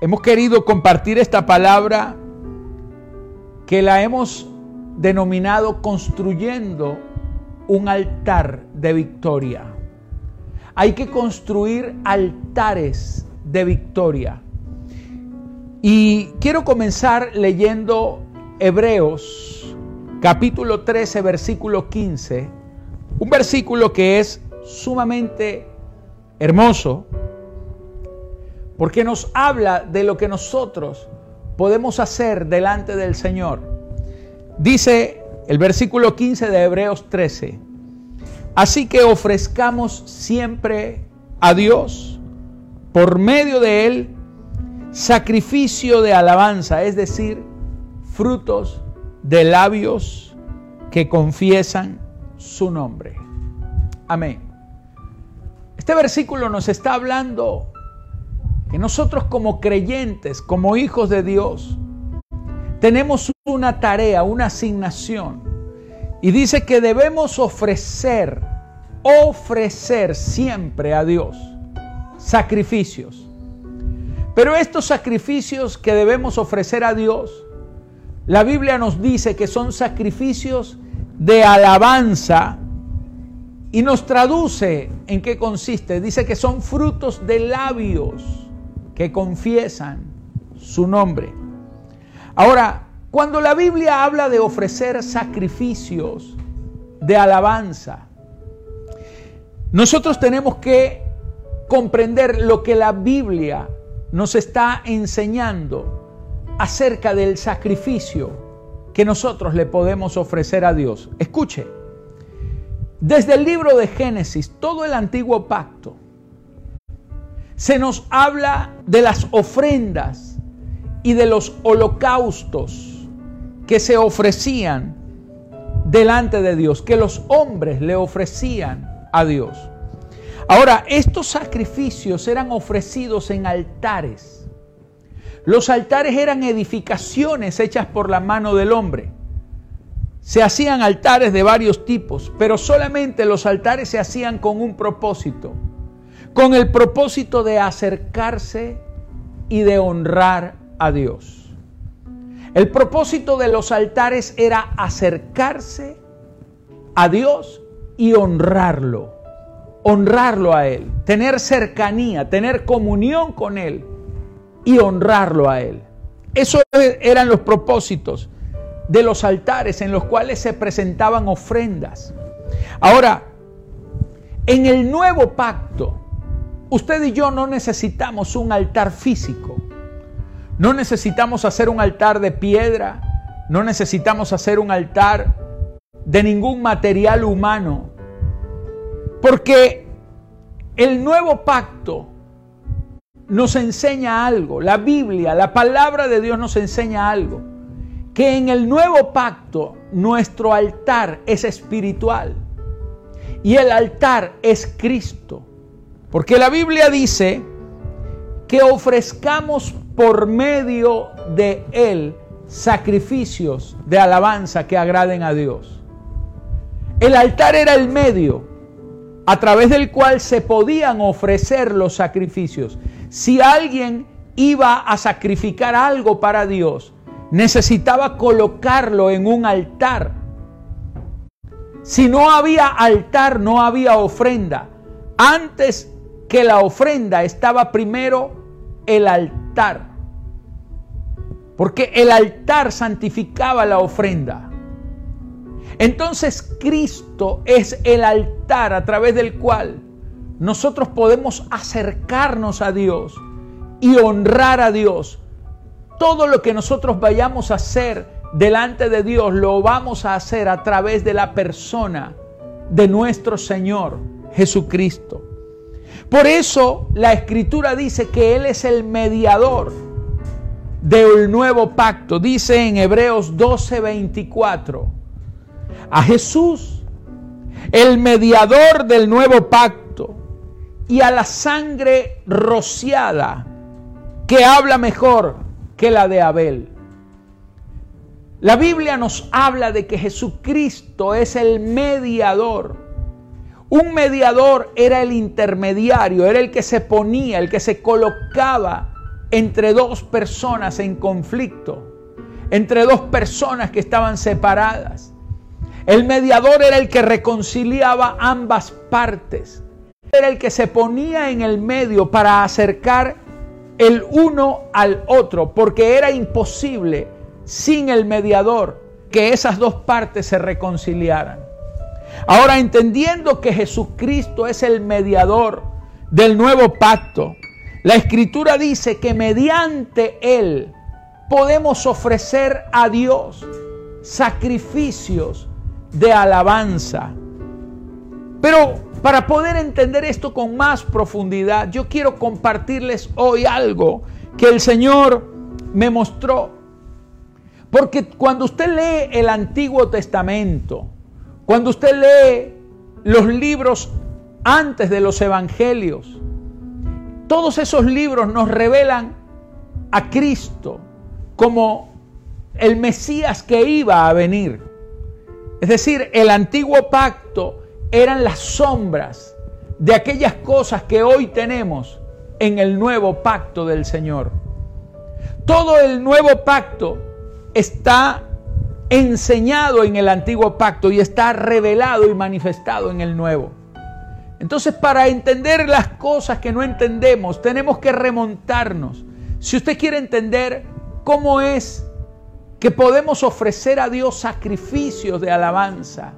Hemos querido compartir esta palabra que la hemos denominado construyendo un altar de victoria. Hay que construir altares de victoria. Y quiero comenzar leyendo Hebreos capítulo 13, versículo 15, un versículo que es sumamente hermoso, porque nos habla de lo que nosotros podemos hacer delante del Señor. Dice el versículo 15 de Hebreos 13, así que ofrezcamos siempre a Dios por medio de Él sacrificio de alabanza, es decir, frutos de labios que confiesan su nombre. Amén. Este versículo nos está hablando que nosotros como creyentes, como hijos de Dios, tenemos una tarea, una asignación. Y dice que debemos ofrecer, ofrecer siempre a Dios sacrificios. Pero estos sacrificios que debemos ofrecer a Dios, la Biblia nos dice que son sacrificios de alabanza y nos traduce en qué consiste. Dice que son frutos de labios que confiesan su nombre. Ahora, cuando la Biblia habla de ofrecer sacrificios de alabanza, nosotros tenemos que comprender lo que la Biblia nos está enseñando acerca del sacrificio que nosotros le podemos ofrecer a Dios. Escuche, desde el libro de Génesis, todo el antiguo pacto, se nos habla de las ofrendas y de los holocaustos que se ofrecían delante de Dios, que los hombres le ofrecían a Dios. Ahora, estos sacrificios eran ofrecidos en altares. Los altares eran edificaciones hechas por la mano del hombre. Se hacían altares de varios tipos, pero solamente los altares se hacían con un propósito, con el propósito de acercarse y de honrar a Dios. El propósito de los altares era acercarse a Dios y honrarlo, honrarlo a Él, tener cercanía, tener comunión con Él y honrarlo a Él. Esos eran los propósitos de los altares en los cuales se presentaban ofrendas. Ahora, en el nuevo pacto, usted y yo no necesitamos un altar físico. No necesitamos hacer un altar de piedra. No necesitamos hacer un altar de ningún material humano. Porque el nuevo pacto nos enseña algo. La Biblia, la palabra de Dios nos enseña algo que en el nuevo pacto nuestro altar es espiritual y el altar es Cristo. Porque la Biblia dice que ofrezcamos por medio de Él sacrificios de alabanza que agraden a Dios. El altar era el medio a través del cual se podían ofrecer los sacrificios. Si alguien iba a sacrificar algo para Dios, necesitaba colocarlo en un altar. Si no había altar, no había ofrenda. Antes que la ofrenda estaba primero el altar. Porque el altar santificaba la ofrenda. Entonces Cristo es el altar a través del cual nosotros podemos acercarnos a Dios y honrar a Dios todo lo que nosotros vayamos a hacer delante de Dios lo vamos a hacer a través de la persona de nuestro Señor Jesucristo. Por eso la escritura dice que Él es el mediador del nuevo pacto. Dice en Hebreos 12:24, a Jesús, el mediador del nuevo pacto, y a la sangre rociada, que habla mejor que la de Abel. La Biblia nos habla de que Jesucristo es el mediador. Un mediador era el intermediario, era el que se ponía, el que se colocaba entre dos personas en conflicto, entre dos personas que estaban separadas. El mediador era el que reconciliaba ambas partes. Era el que se ponía en el medio para acercar el uno al otro, porque era imposible sin el mediador que esas dos partes se reconciliaran. Ahora, entendiendo que Jesucristo es el mediador del nuevo pacto, la escritura dice que mediante Él podemos ofrecer a Dios sacrificios de alabanza. Pero para poder entender esto con más profundidad, yo quiero compartirles hoy algo que el Señor me mostró. Porque cuando usted lee el Antiguo Testamento, cuando usted lee los libros antes de los Evangelios, todos esos libros nos revelan a Cristo como el Mesías que iba a venir. Es decir, el antiguo pacto eran las sombras de aquellas cosas que hoy tenemos en el nuevo pacto del Señor. Todo el nuevo pacto está enseñado en el antiguo pacto y está revelado y manifestado en el nuevo. Entonces, para entender las cosas que no entendemos, tenemos que remontarnos. Si usted quiere entender cómo es que podemos ofrecer a Dios sacrificios de alabanza,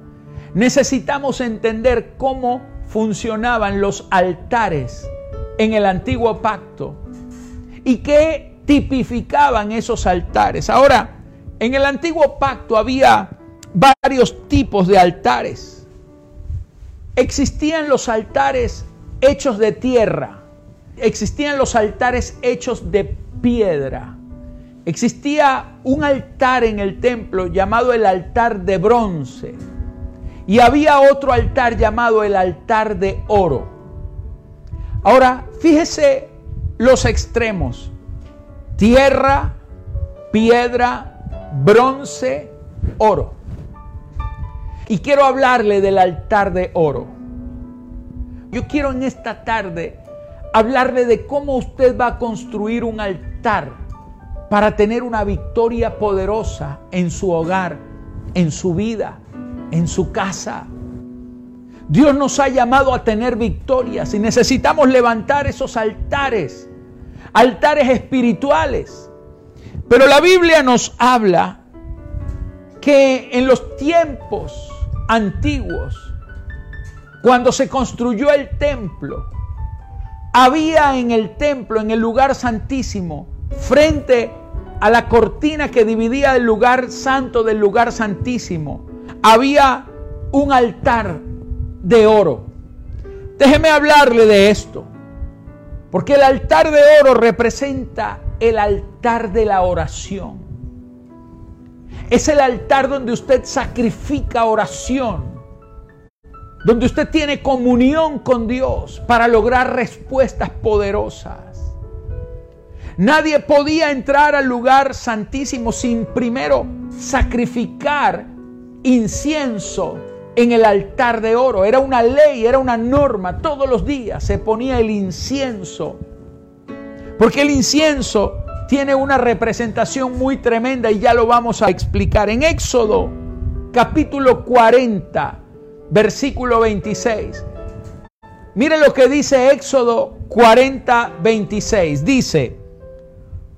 necesitamos entender cómo funcionaban los altares en el antiguo pacto y qué tipificaban esos altares. Ahora, en el antiguo pacto había varios tipos de altares. Existían los altares hechos de tierra, existían los altares hechos de piedra. Existía un altar en el templo llamado el altar de bronce y había otro altar llamado el altar de oro. Ahora, fíjese los extremos. Tierra, piedra, bronce, oro. Y quiero hablarle del altar de oro. Yo quiero en esta tarde hablarle de cómo usted va a construir un altar para tener una victoria poderosa en su hogar, en su vida, en su casa. Dios nos ha llamado a tener victorias y necesitamos levantar esos altares, altares espirituales pero la Biblia nos habla que en los tiempos antiguos, cuando se construyó el templo, había en el templo, en el lugar santísimo, frente a la cortina que dividía el lugar santo del lugar santísimo, había un altar de oro. Déjeme hablarle de esto, porque el altar de oro representa el altar de la oración. Es el altar donde usted sacrifica oración, donde usted tiene comunión con Dios para lograr respuestas poderosas. Nadie podía entrar al lugar santísimo sin primero sacrificar incienso en el altar de oro. Era una ley, era una norma. Todos los días se ponía el incienso porque el incienso tiene una representación muy tremenda y ya lo vamos a explicar. En Éxodo capítulo 40, versículo 26. Mire lo que dice Éxodo 40, 26. Dice,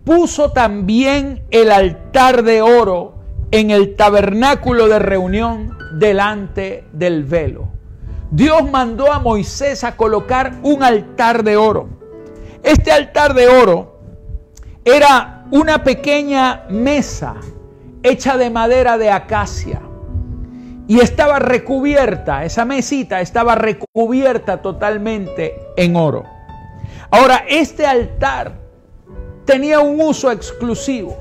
puso también el altar de oro en el tabernáculo de reunión delante del velo. Dios mandó a Moisés a colocar un altar de oro. Este altar de oro era una pequeña mesa hecha de madera de acacia y estaba recubierta, esa mesita estaba recubierta totalmente en oro. Ahora, este altar tenía un uso exclusivo.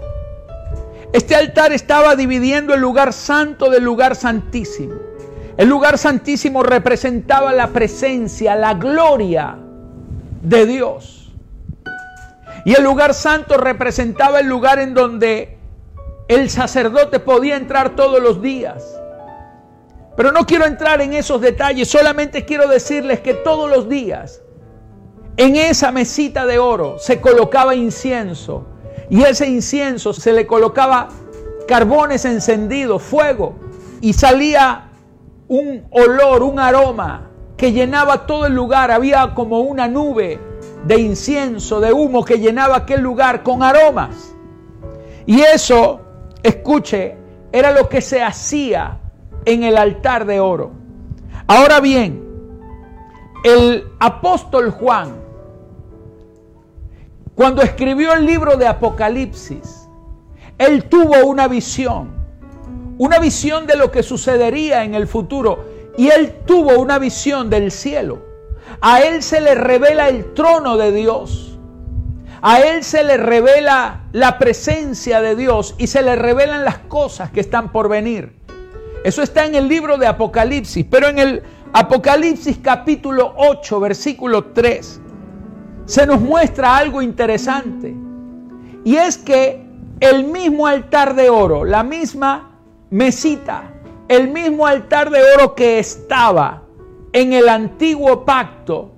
Este altar estaba dividiendo el lugar santo del lugar santísimo. El lugar santísimo representaba la presencia, la gloria de Dios. Y el lugar santo representaba el lugar en donde el sacerdote podía entrar todos los días. Pero no quiero entrar en esos detalles, solamente quiero decirles que todos los días En esa mesita de oro se colocaba incienso y ese incienso se le colocaba carbones encendidos, fuego, y salía un olor, un aroma que llenaba todo el lugar. Había como una nube de incienso, de humo que llenaba aquel lugar con aromas. Y eso, escuche, era lo que se hacía en el altar de oro. Ahora bien, el apóstol Juan, cuando escribió el libro de Apocalipsis, él tuvo una visión, una visión de lo que sucedería en el futuro, y él tuvo una visión del cielo. A él se le revela el trono de Dios. A él se le revela la presencia de Dios y se le revelan las cosas que están por venir. Eso está en el libro de Apocalipsis, pero en el Apocalipsis capítulo 8, versículo 3, se nos muestra algo interesante. Y es que el mismo altar de oro, la misma mesita, el mismo altar de oro que estaba en el antiguo pacto,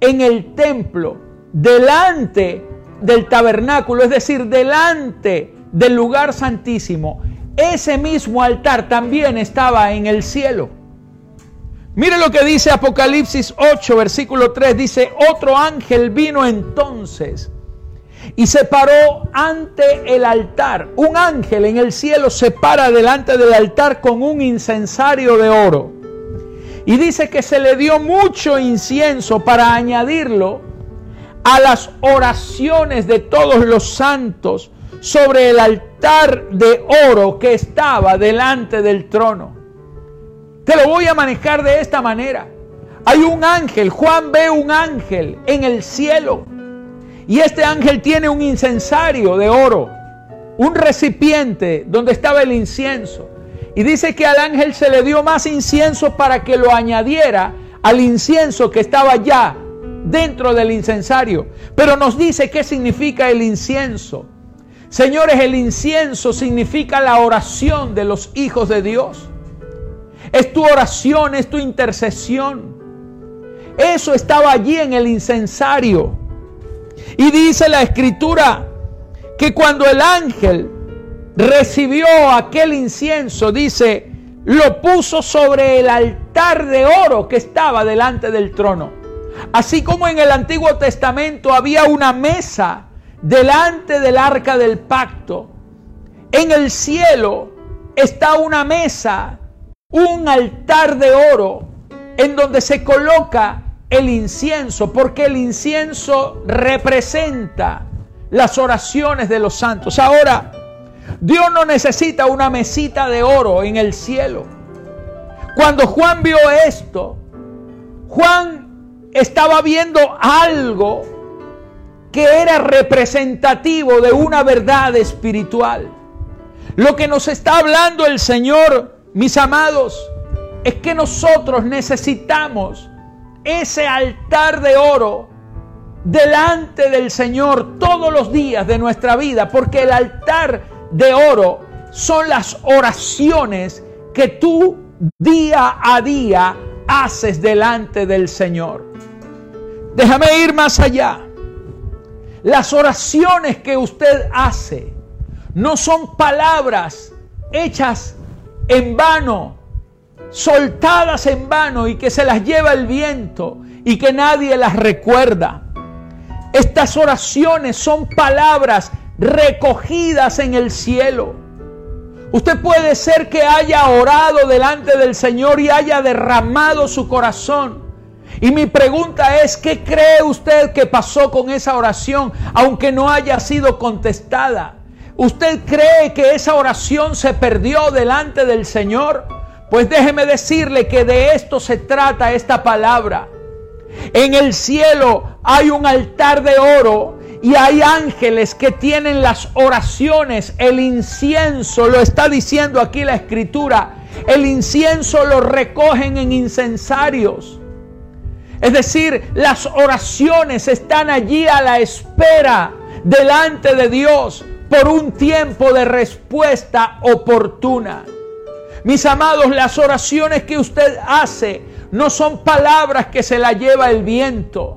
en el templo, delante del tabernáculo, es decir, delante del lugar santísimo, ese mismo altar también estaba en el cielo. Mire lo que dice Apocalipsis 8, versículo 3. Dice, otro ángel vino entonces y se paró ante el altar. Un ángel en el cielo se para delante del altar con un incensario de oro. Y dice que se le dio mucho incienso para añadirlo a las oraciones de todos los santos sobre el altar de oro que estaba delante del trono. Te lo voy a manejar de esta manera. Hay un ángel, Juan ve un ángel en el cielo. Y este ángel tiene un incensario de oro, un recipiente donde estaba el incienso. Y dice que al ángel se le dio más incienso para que lo añadiera al incienso que estaba ya dentro del incensario. Pero nos dice qué significa el incienso. Señores, el incienso significa la oración de los hijos de Dios. Es tu oración, es tu intercesión. Eso estaba allí en el incensario. Y dice la escritura que cuando el ángel recibió aquel incienso, dice, lo puso sobre el altar de oro que estaba delante del trono. Así como en el Antiguo Testamento había una mesa delante del arca del pacto. En el cielo está una mesa, un altar de oro, en donde se coloca el incienso, porque el incienso representa las oraciones de los santos. Ahora, Dios no necesita una mesita de oro en el cielo. Cuando Juan vio esto, Juan estaba viendo algo que era representativo de una verdad espiritual. Lo que nos está hablando el Señor, mis amados, es que nosotros necesitamos ese altar de oro delante del Señor todos los días de nuestra vida, porque el altar de oro son las oraciones que tú día a día haces delante del Señor. Déjame ir más allá. Las oraciones que usted hace no son palabras hechas en vano, soltadas en vano y que se las lleva el viento y que nadie las recuerda. Estas oraciones son palabras recogidas en el cielo. Usted puede ser que haya orado delante del Señor y haya derramado su corazón y mi pregunta es, ¿qué cree usted que pasó con esa oración, aunque no haya sido contestada? ¿Usted cree que esa oración se perdió delante del Señor? Pues déjeme decirle que de esto se trata esta palabra. En el cielo hay un altar de oro y hay ángeles que tienen las oraciones, el incienso, lo está diciendo aquí la escritura, el incienso lo recogen en incensarios. Es decir, las oraciones están allí a la espera delante de Dios por un tiempo de respuesta oportuna. Mis amados, las oraciones que usted hace no son palabras que se la lleva el viento.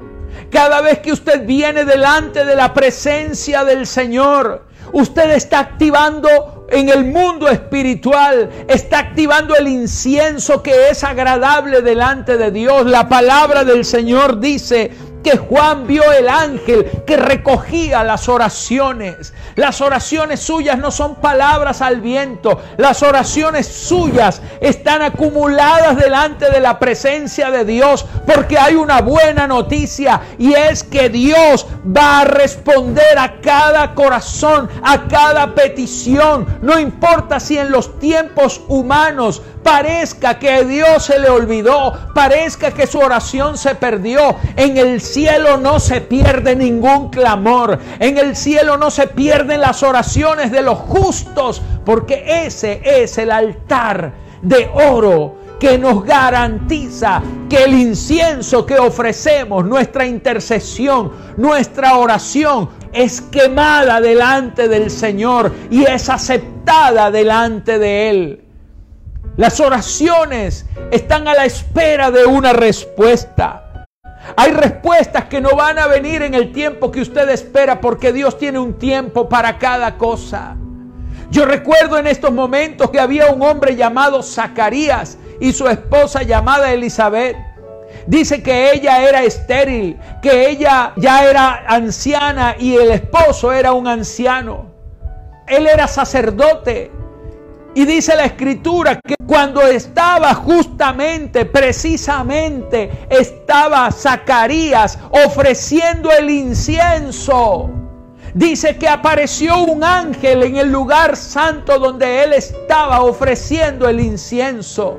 Cada vez que usted viene delante de la presencia del Señor, usted está activando en el mundo espiritual, está activando el incienso que es agradable delante de Dios. La palabra del Señor dice, que Juan vio el ángel que recogía las oraciones. Las oraciones suyas no son palabras al viento. Las oraciones suyas están acumuladas delante de la presencia de Dios porque hay una buena noticia y es que Dios va a responder a cada corazón, a cada petición. No importa si en los tiempos humanos parezca que Dios se le olvidó, parezca que su oración se perdió. En el cielo no se pierde ningún clamor, en el cielo no se pierden las oraciones de los justos, porque ese es el altar de oro que nos garantiza que el incienso que ofrecemos, nuestra intercesión, nuestra oración, es quemada delante del Señor y es aceptada delante de Él. Las oraciones están a la espera de una respuesta. Hay respuestas que no van a venir en el tiempo que usted espera porque Dios tiene un tiempo para cada cosa. Yo recuerdo en estos momentos que había un hombre llamado Zacarías y su esposa llamada Elizabeth. Dice que ella era estéril, que ella ya era anciana y el esposo era un anciano. Él era sacerdote. Y dice la escritura que cuando estaba justamente, precisamente, estaba Zacarías ofreciendo el incienso. Dice que apareció un ángel en el lugar santo donde él estaba ofreciendo el incienso.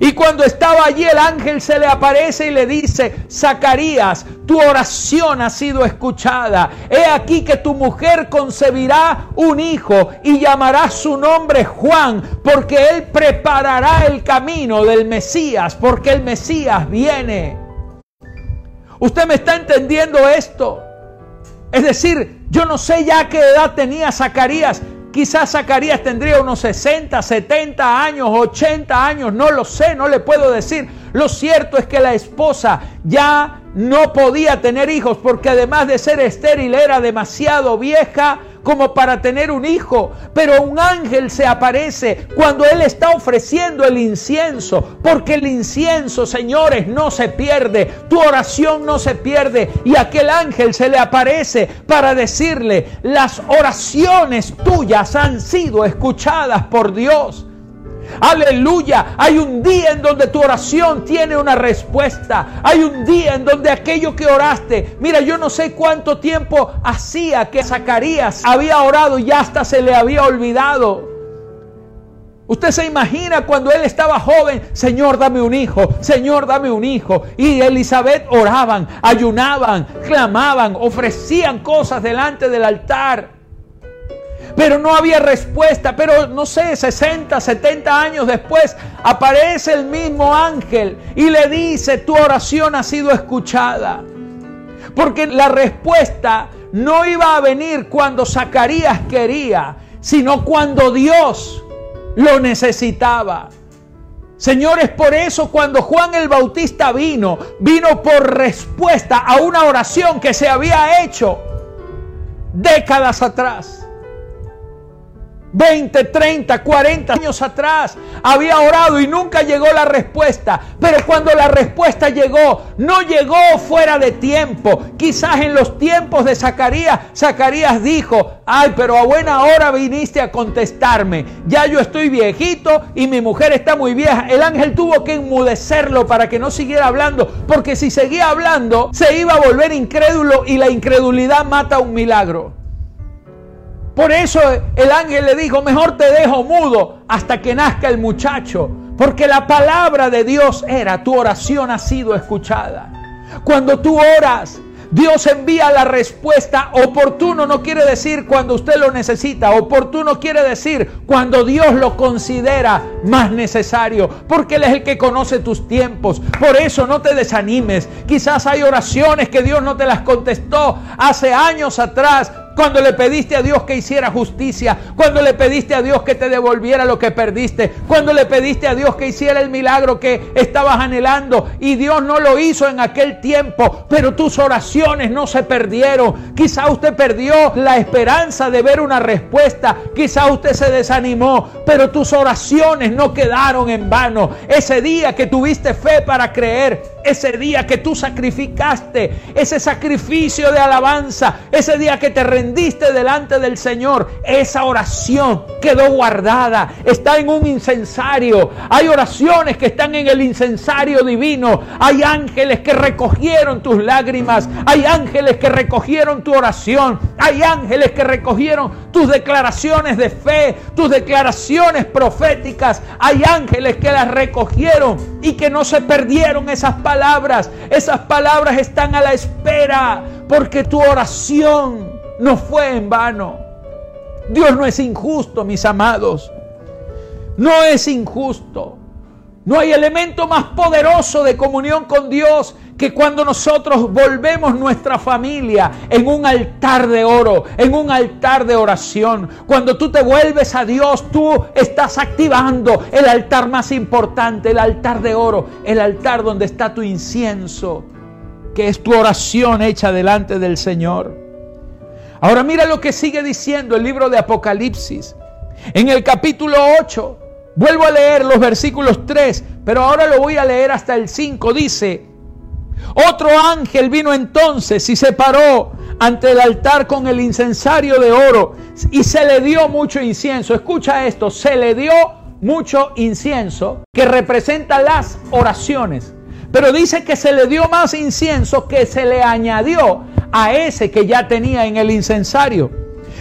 Y cuando estaba allí el ángel se le aparece y le dice, Zacarías, tu oración ha sido escuchada. He aquí que tu mujer concebirá un hijo y llamará su nombre Juan, porque él preparará el camino del Mesías, porque el Mesías viene. ¿Usted me está entendiendo esto? Es decir, yo no sé ya qué edad tenía Zacarías, Quizás Zacarías tendría unos 60, 70 años, 80 años, no lo sé, no le puedo decir. Lo cierto es que la esposa ya no podía tener hijos porque además de ser estéril era demasiado vieja como para tener un hijo. Pero un ángel se aparece cuando él está ofreciendo el incienso. Porque el incienso, señores, no se pierde. Tu oración no se pierde. Y aquel ángel se le aparece para decirle, las oraciones tuyas han sido escuchadas por Dios. Aleluya. Hay un día en donde tu oración tiene una respuesta. Hay un día en donde aquello que oraste, mira, yo no sé cuánto tiempo hacía que Zacarías había orado y hasta se le había olvidado. Usted se imagina cuando él estaba joven, Señor, dame un hijo, Señor, dame un hijo. Y Elizabeth oraban, ayunaban, clamaban, ofrecían cosas delante del altar pero no había respuesta. Pero no sé, 60, 70 años después aparece el mismo ángel y le dice, tu oración ha sido escuchada. Porque la respuesta no iba a venir cuando Zacarías quería, sino cuando Dios lo necesitaba. Señores, por eso cuando Juan el Bautista vino, vino por respuesta a una oración que se había hecho décadas atrás. 20, 30, 40 años atrás había orado y nunca llegó la respuesta. Pero cuando la respuesta llegó, no llegó fuera de tiempo. Quizás en los tiempos de Zacarías, Zacarías dijo, ay, pero a buena hora viniste a contestarme. Ya yo estoy viejito y mi mujer está muy vieja. El ángel tuvo que enmudecerlo para que no siguiera hablando, porque si seguía hablando, se iba a volver incrédulo y la incredulidad mata un milagro. Por eso el ángel le dijo, mejor te dejo mudo hasta que nazca el muchacho. Porque la palabra de Dios era, tu oración ha sido escuchada. Cuando tú oras, Dios envía la respuesta. Oportuno no quiere decir cuando usted lo necesita. Oportuno quiere decir cuando Dios lo considera más necesario. Porque Él es el que conoce tus tiempos. Por eso no te desanimes. Quizás hay oraciones que Dios no te las contestó hace años atrás cuando le pediste a Dios que hiciera justicia, cuando le pediste a Dios que te devolviera lo que perdiste, cuando le pediste a Dios que hiciera el milagro que estabas anhelando y Dios no lo hizo en aquel tiempo, pero tus oraciones no se perdieron. Quizá usted perdió la esperanza de ver una respuesta, quizá usted se desanimó, pero tus oraciones no quedaron en vano. Ese día que tuviste fe para creer, ese día que tú sacrificaste, ese sacrificio de alabanza, ese día que te rendiste delante del Señor, esa oración quedó guardada, está en un incensario. Hay oraciones que están en el incensario divino. Hay ángeles que recogieron tus lágrimas, hay ángeles que recogieron tu oración, hay ángeles que recogieron tus declaraciones de fe, tus declaraciones proféticas, hay ángeles que las recogieron y que no se perdieron esas palabras esas palabras están a la espera porque tu oración no fue en vano. Dios no es injusto, mis amados. No es injusto. No hay elemento más poderoso de comunión con Dios que cuando nosotros volvemos nuestra familia en un altar de oro, en un altar de oración, cuando tú te vuelves a Dios, tú estás activando el altar más importante, el altar de oro, el altar donde está tu incienso, que es tu oración hecha delante del Señor. Ahora mira lo que sigue diciendo el libro de Apocalipsis. En el capítulo 8, vuelvo a leer los versículos 3, pero ahora lo voy a leer hasta el 5. Dice, otro ángel vino entonces y se paró ante el altar con el incensario de oro y se le dio mucho incienso. Escucha esto, se le dio mucho incienso que representa las oraciones. Pero dice que se le dio más incienso que se le añadió a ese que ya tenía en el incensario.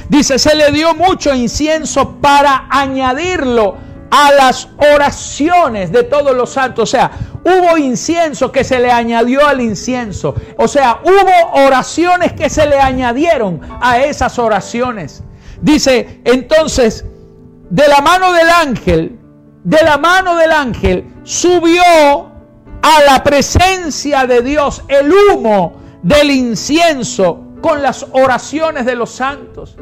Dice, se le dio mucho incienso para añadirlo a las oraciones de todos los santos. O sea, hubo incienso que se le añadió al incienso. O sea, hubo oraciones que se le añadieron a esas oraciones. Dice, entonces, de la mano del ángel, de la mano del ángel, subió a la presencia de Dios el humo del incienso con las oraciones de los santos.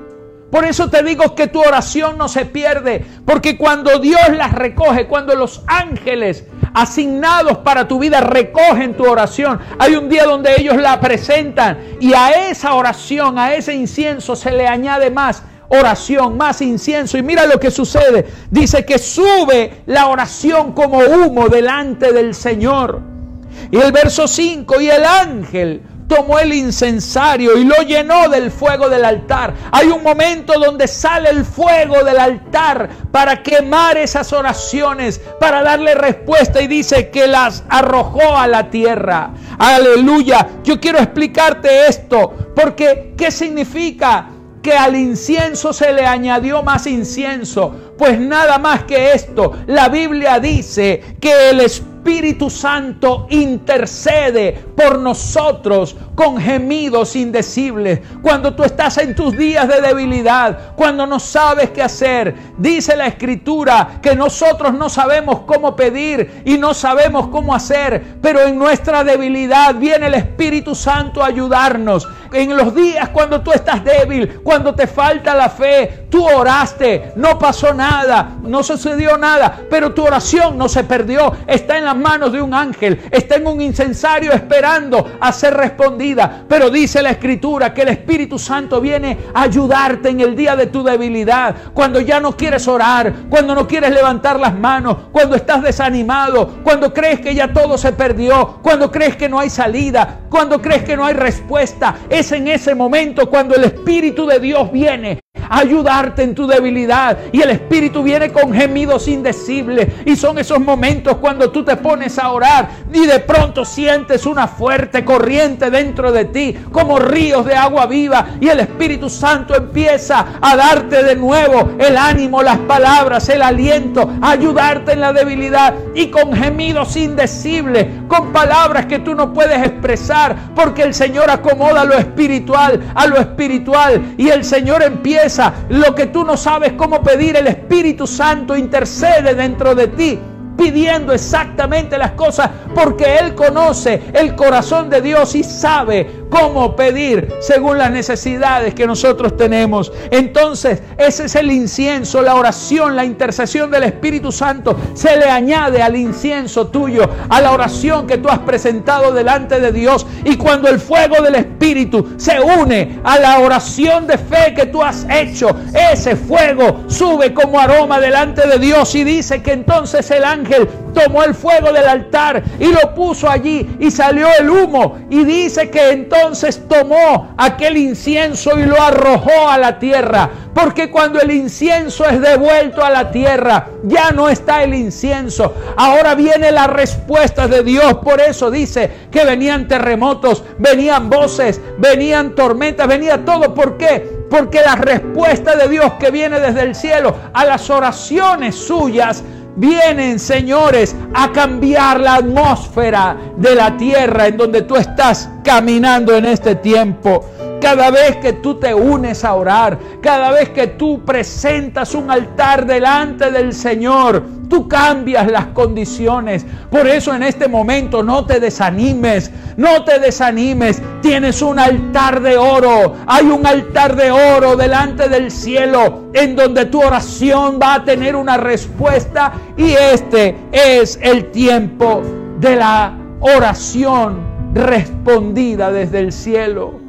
Por eso te digo que tu oración no se pierde, porque cuando Dios las recoge, cuando los ángeles asignados para tu vida recogen tu oración, hay un día donde ellos la presentan y a esa oración, a ese incienso se le añade más oración, más incienso. Y mira lo que sucede. Dice que sube la oración como humo delante del Señor. Y el verso 5, y el ángel tomó el incensario y lo llenó del fuego del altar. Hay un momento donde sale el fuego del altar para quemar esas oraciones, para darle respuesta y dice que las arrojó a la tierra. Aleluya. Yo quiero explicarte esto porque ¿qué significa? que al incienso se le añadió más incienso. Pues nada más que esto, la Biblia dice que el Espíritu Santo intercede por nosotros con gemidos indecibles. Cuando tú estás en tus días de debilidad, cuando no sabes qué hacer, dice la Escritura que nosotros no sabemos cómo pedir y no sabemos cómo hacer, pero en nuestra debilidad viene el Espíritu Santo a ayudarnos. En los días cuando tú estás débil, cuando te falta la fe, tú oraste, no pasó nada, no sucedió nada, pero tu oración no se perdió, está en la manos de un ángel, está en un incensario esperando a ser respondida. Pero dice la escritura que el Espíritu Santo viene a ayudarte en el día de tu debilidad, cuando ya no quieres orar, cuando no quieres levantar las manos, cuando estás desanimado, cuando crees que ya todo se perdió, cuando crees que no hay salida, cuando crees que no hay respuesta. Es en ese momento cuando el Espíritu de Dios viene ayudarte en tu debilidad. Y el Espíritu viene con gemidos indecibles. Y son esos momentos cuando tú te pones a orar y de pronto sientes una fuerte corriente dentro de ti, como ríos de agua viva. Y el Espíritu Santo empieza a darte de nuevo el ánimo, las palabras, el aliento, ayudarte en la debilidad. Y con gemidos indecibles, con palabras que tú no puedes expresar, porque el Señor acomoda lo espiritual a lo espiritual. Y el Señor empieza lo que tú no sabes cómo pedir, el Espíritu Santo intercede dentro de ti pidiendo exactamente las cosas porque Él conoce el corazón de Dios y sabe cómo pedir según las necesidades que nosotros tenemos. Entonces, ese es el incienso, la oración, la intercesión del Espíritu Santo. Se le añade al incienso tuyo, a la oración que tú has presentado delante de Dios. Y cuando el fuego del Espíritu se une a la oración de fe que tú has hecho, ese fuego sube como aroma delante de Dios y dice que entonces el ángel tomó el fuego del altar y lo puso allí y salió el humo. Y dice que entonces tomó aquel incienso y lo arrojó a la tierra. Porque cuando el incienso es devuelto a la tierra, ya no está el incienso. Ahora viene la respuesta de Dios. Por eso dice que venían terremotos, venían voces, venían tormentas, venía todo. ¿Por qué? Porque la respuesta de Dios que viene desde el cielo a las oraciones suyas vienen, señores, a cambiar la atmósfera de la tierra en donde tú estás caminando en este tiempo. Cada vez que tú te unes a orar, cada vez que tú presentas un altar delante del Señor, tú cambias las condiciones. Por eso en este momento no te desanimes, no te desanimes. Tienes un altar de oro, hay un altar de oro delante del cielo en donde tu oración va a tener una respuesta y este es el tiempo de la oración respondida desde el cielo.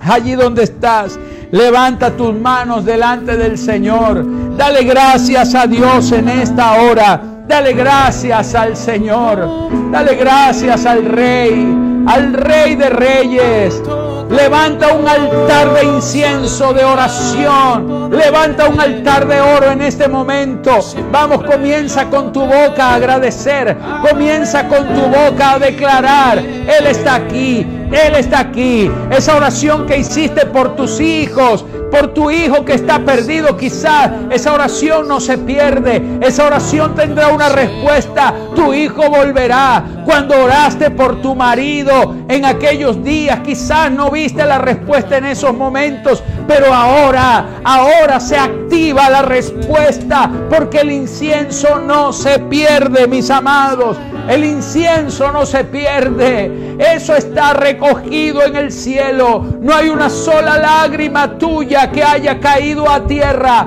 Allí donde estás, levanta tus manos delante del Señor. Dale gracias a Dios en esta hora. Dale gracias al Señor. Dale gracias al Rey, al Rey de Reyes. Levanta un altar de incienso, de oración. Levanta un altar de oro en este momento. Vamos, comienza con tu boca a agradecer. Comienza con tu boca a declarar. Él está aquí. Él está aquí. Esa oración que hiciste por tus hijos, por tu hijo que está perdido, quizás esa oración no se pierde. Esa oración tendrá una respuesta. Tu hijo volverá. Cuando oraste por tu marido en aquellos días, quizás no viste la respuesta en esos momentos, pero ahora, ahora se activa la respuesta porque el incienso no se pierde, mis amados. El incienso no se pierde. Eso está recogido en el cielo. No hay una sola lágrima tuya que haya caído a tierra.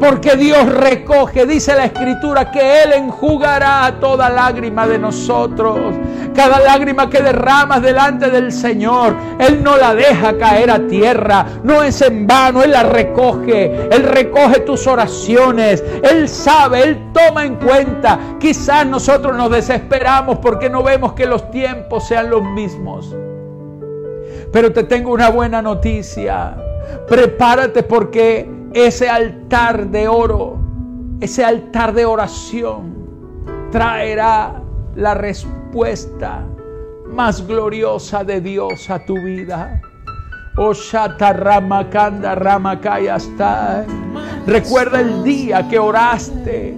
Porque Dios recoge, dice la escritura, que Él enjugará toda lágrima de nosotros. Cada lágrima que derramas delante del Señor, Él no la deja caer a tierra. No es en vano, Él la recoge. Él recoge tus oraciones. Él sabe, Él toma en cuenta. Quizás nosotros nos desesperamos porque no vemos que los tiempos sean los mismos. Pero te tengo una buena noticia. Prepárate porque ese altar de oro, ese altar de oración, traerá la respuesta más gloriosa de Dios a tu vida. Oshata Ramakanda Ramakaya está. Recuerda el día que oraste.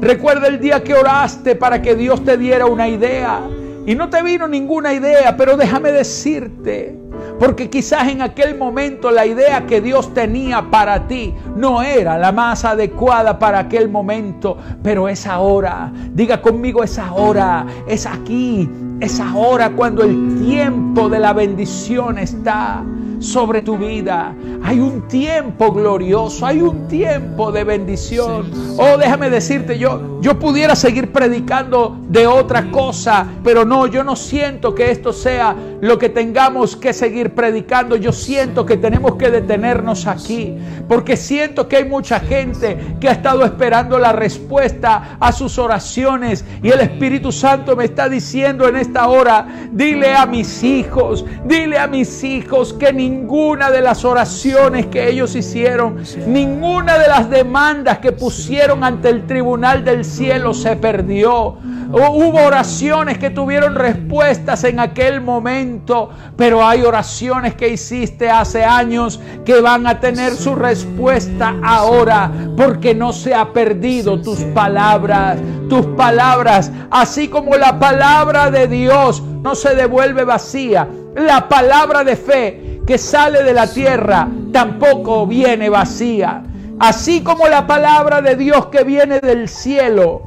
Recuerda el día que oraste para que Dios te diera una idea. Y no te vino ninguna idea, pero déjame decirte porque quizás en aquel momento la idea que Dios tenía para ti no era la más adecuada para aquel momento, pero es ahora. Diga conmigo, es ahora, es aquí, es ahora cuando el tiempo de la bendición está sobre tu vida. Hay un tiempo glorioso, hay un tiempo de bendición. Oh, déjame decirte, yo, yo pudiera seguir predicando de otra cosa, pero no, yo no siento que esto sea lo que tengamos que seguir predicando. Yo siento que tenemos que detenernos aquí, porque siento que hay mucha gente que ha estado esperando la respuesta a sus oraciones y el Espíritu Santo me está diciendo en esta hora, dile a mis hijos, dile a mis hijos que ni ninguna de las oraciones que ellos hicieron, ninguna de las demandas que pusieron ante el tribunal del cielo se perdió. Hubo oraciones que tuvieron respuestas en aquel momento, pero hay oraciones que hiciste hace años que van a tener su respuesta ahora, porque no se ha perdido tus palabras, tus palabras, así como la palabra de Dios no se devuelve vacía. La palabra de fe que sale de la tierra tampoco viene vacía. Así como la palabra de Dios que viene del cielo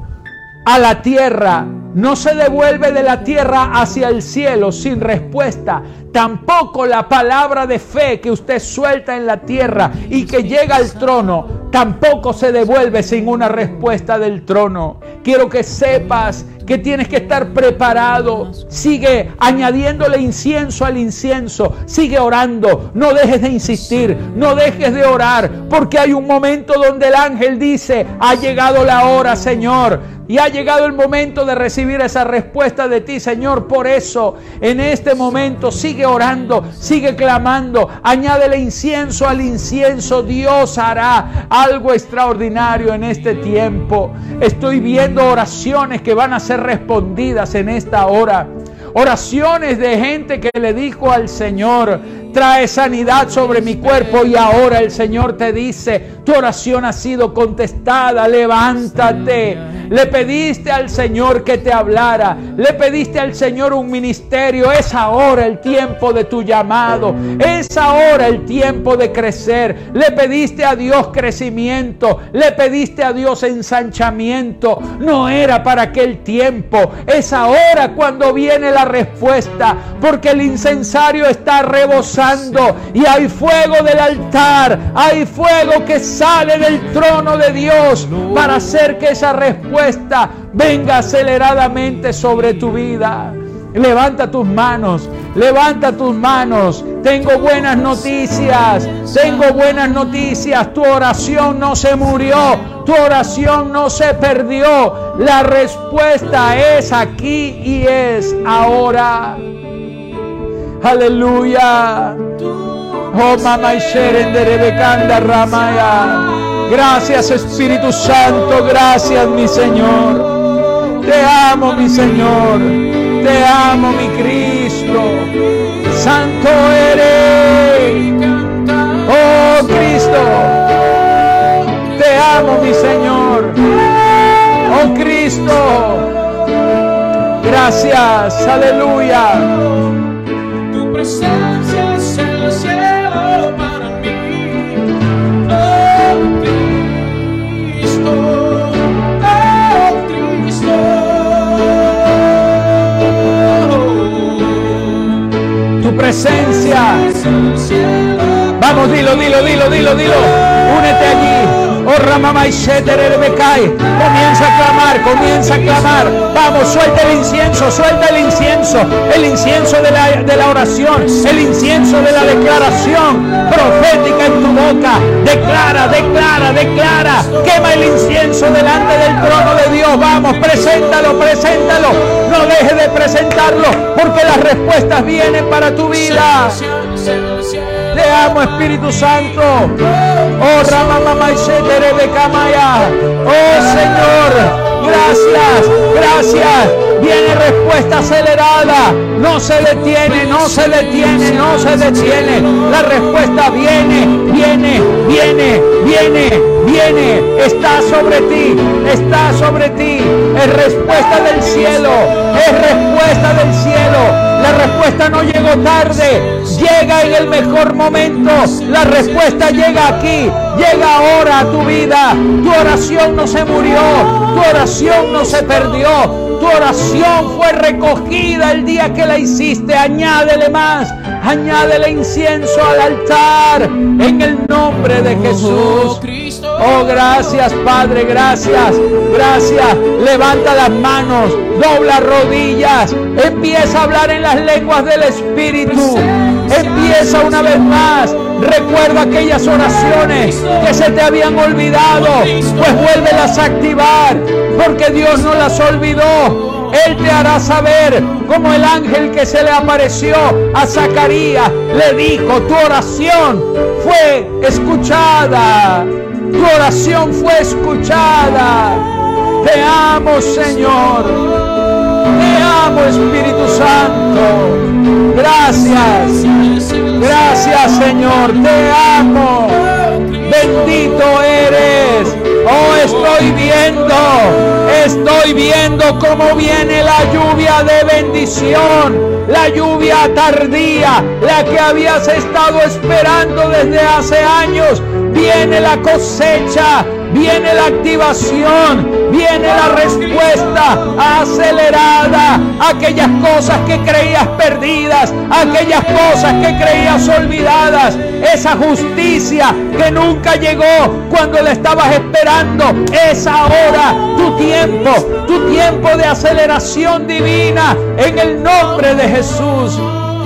a la tierra, no se devuelve de la tierra hacia el cielo sin respuesta. Tampoco la palabra de fe que usted suelta en la tierra y que llega al trono, tampoco se devuelve sin una respuesta del trono. Quiero que sepas que tienes que estar preparado. Sigue añadiéndole incienso al incienso. Sigue orando. No dejes de insistir. No dejes de orar. Porque hay un momento donde el ángel dice, ha llegado la hora, Señor. Y ha llegado el momento de recibir esa respuesta de ti, Señor. Por eso, en este momento, sigue orando, sigue clamando. Añádele incienso al incienso. Dios hará algo extraordinario en este tiempo. Estoy viendo oraciones que van a ser respondidas en esta hora. Oraciones de gente que le dijo al Señor, trae sanidad sobre mi cuerpo y ahora el Señor te dice, tu oración ha sido contestada, levántate. Le pediste al Señor que te hablara, le pediste al Señor un ministerio, es ahora el tiempo de tu llamado, es ahora el tiempo de crecer. Le pediste a Dios crecimiento, le pediste a Dios ensanchamiento, no era para aquel tiempo, es ahora cuando viene la respuesta, porque el incensario está y hay fuego del altar, hay fuego que sale del trono de Dios para hacer que esa respuesta venga aceleradamente sobre tu vida. Levanta tus manos, levanta tus manos. Tengo buenas noticias, tengo buenas noticias. Tu oración no se murió, tu oración no se perdió. La respuesta es aquí y es ahora. Aleluya. Oh, mamá y Ramaya. Gracias Espíritu Santo, gracias mi Señor. Te amo mi Señor. Te amo, mi Cristo. Santo eres. Oh Cristo. Te amo, mi Señor. Oh Cristo. Gracias. Aleluya. Tu presencia es el cielo para mí. Oh Cristo. presencia. Vamos, dilo, dilo, dilo, dilo, dilo. Únete allí. Comienza a clamar, comienza a clamar. Vamos, suelta el incienso, suelta el incienso. El incienso de la, de la oración, el incienso de la declaración profética en tu boca. Declara, declara, declara. Quema el incienso delante del trono de Dios. Vamos, preséntalo, preséntalo. No deje de presentarlo porque las respuestas vienen para tu vida. Te amo, Espíritu Santo. Oh, Ramamama de Camaya. Oh, Señor. Gracias, gracias. Viene respuesta acelerada. No se detiene, no se detiene, no se detiene. La respuesta viene, viene, viene, viene, viene. Está sobre ti, está sobre ti. Es respuesta del cielo, es respuesta del cielo. La respuesta no llegó tarde, llega en el mejor momento. La respuesta llega aquí, llega ahora a tu vida. Tu oración no se murió, tu oración no se perdió. Tu oración fue recogida el día que la hiciste. Añádele más, añádele incienso al altar en el nombre de Jesús. Oh, gracias Padre, gracias, gracias. Levanta las manos, dobla rodillas, empieza a hablar en las lenguas del Espíritu. Empieza una vez más. Aquellas oraciones que se te habían olvidado, pues vuélvelas a activar, porque Dios no las olvidó. Él te hará saber como el ángel que se le apareció a Zacarías le dijo, tu oración fue escuchada. Tu oración fue escuchada. Te amo, Señor. Te amo, Espíritu Santo. Gracias. Gracias, Señor. Te amo. Bendito eres. Oh, estoy viendo. Estoy viendo cómo viene la lluvia de bendición. La lluvia tardía. La que habías estado esperando desde hace años. Viene la cosecha viene la activación, viene la respuesta acelerada. Aquellas cosas que creías perdidas, aquellas cosas que creías olvidadas, esa justicia que nunca llegó cuando la estabas esperando, es ahora tu tiempo, tu tiempo de aceleración divina en el nombre de Jesús.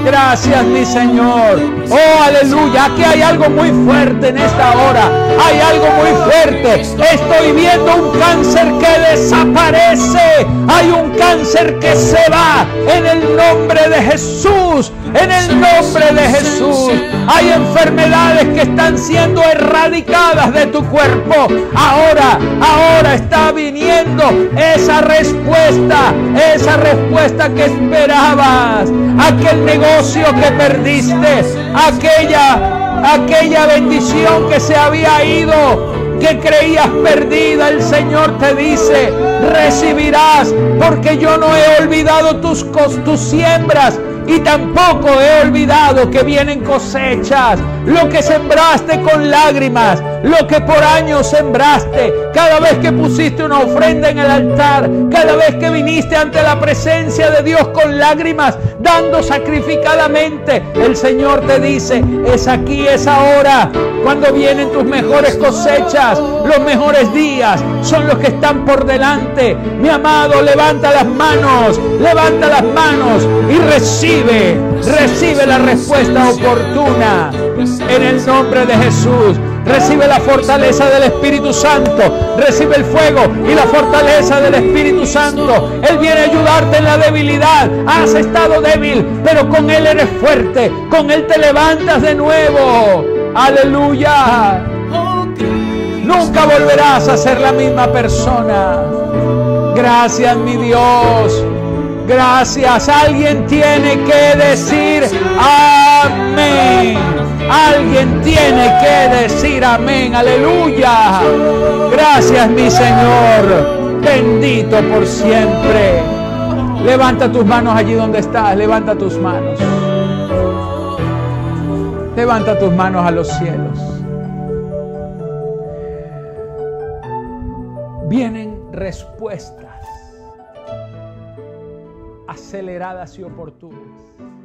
Gracias, mi Señor. Oh, aleluya. Aquí hay algo muy fuerte en esta hora. Hay algo muy fuerte. Estoy viendo un cáncer que desaparece. Hay un cáncer que se va en el nombre de Jesús. En el nombre de Jesús. Hay enfermedades que están siendo erradicadas de tu cuerpo. Ahora, ahora está viniendo esa respuesta. Esa respuesta que esperabas. Aquel negocio que perdiste. Aquella, aquella bendición que se había ido que creías perdida, el Señor te dice, recibirás, porque yo no he olvidado tus, tus siembras, y tampoco he olvidado que vienen cosechas, lo que sembraste con lágrimas, lo que por años sembraste, cada vez que pusiste una ofrenda en el altar, cada vez que viniste ante la presencia de Dios con lágrimas, dando sacrificadamente, el Señor te dice, es aquí, es ahora, cuando vienen tus mejores cosechas, los mejores días, son los que están por delante. Mi amado, levanta las manos, levanta las manos y recibe, recibe la respuesta oportuna en el nombre de Jesús. Recibe la fortaleza del Espíritu Santo. Recibe el fuego y la fortaleza del Espíritu Santo. Él viene a ayudarte en la debilidad. Has estado débil, pero con Él eres fuerte. Con Él te levantas de nuevo. Aleluya. Nunca volverás a ser la misma persona. Gracias, mi Dios. Gracias. Alguien tiene que decir amén. Alguien tiene que decir amén. Aleluya. Gracias, mi Señor. Bendito por siempre. Levanta tus manos allí donde estás. Levanta tus manos. Levanta tus manos a los cielos. Vienen respuestas aceleradas y oportunas.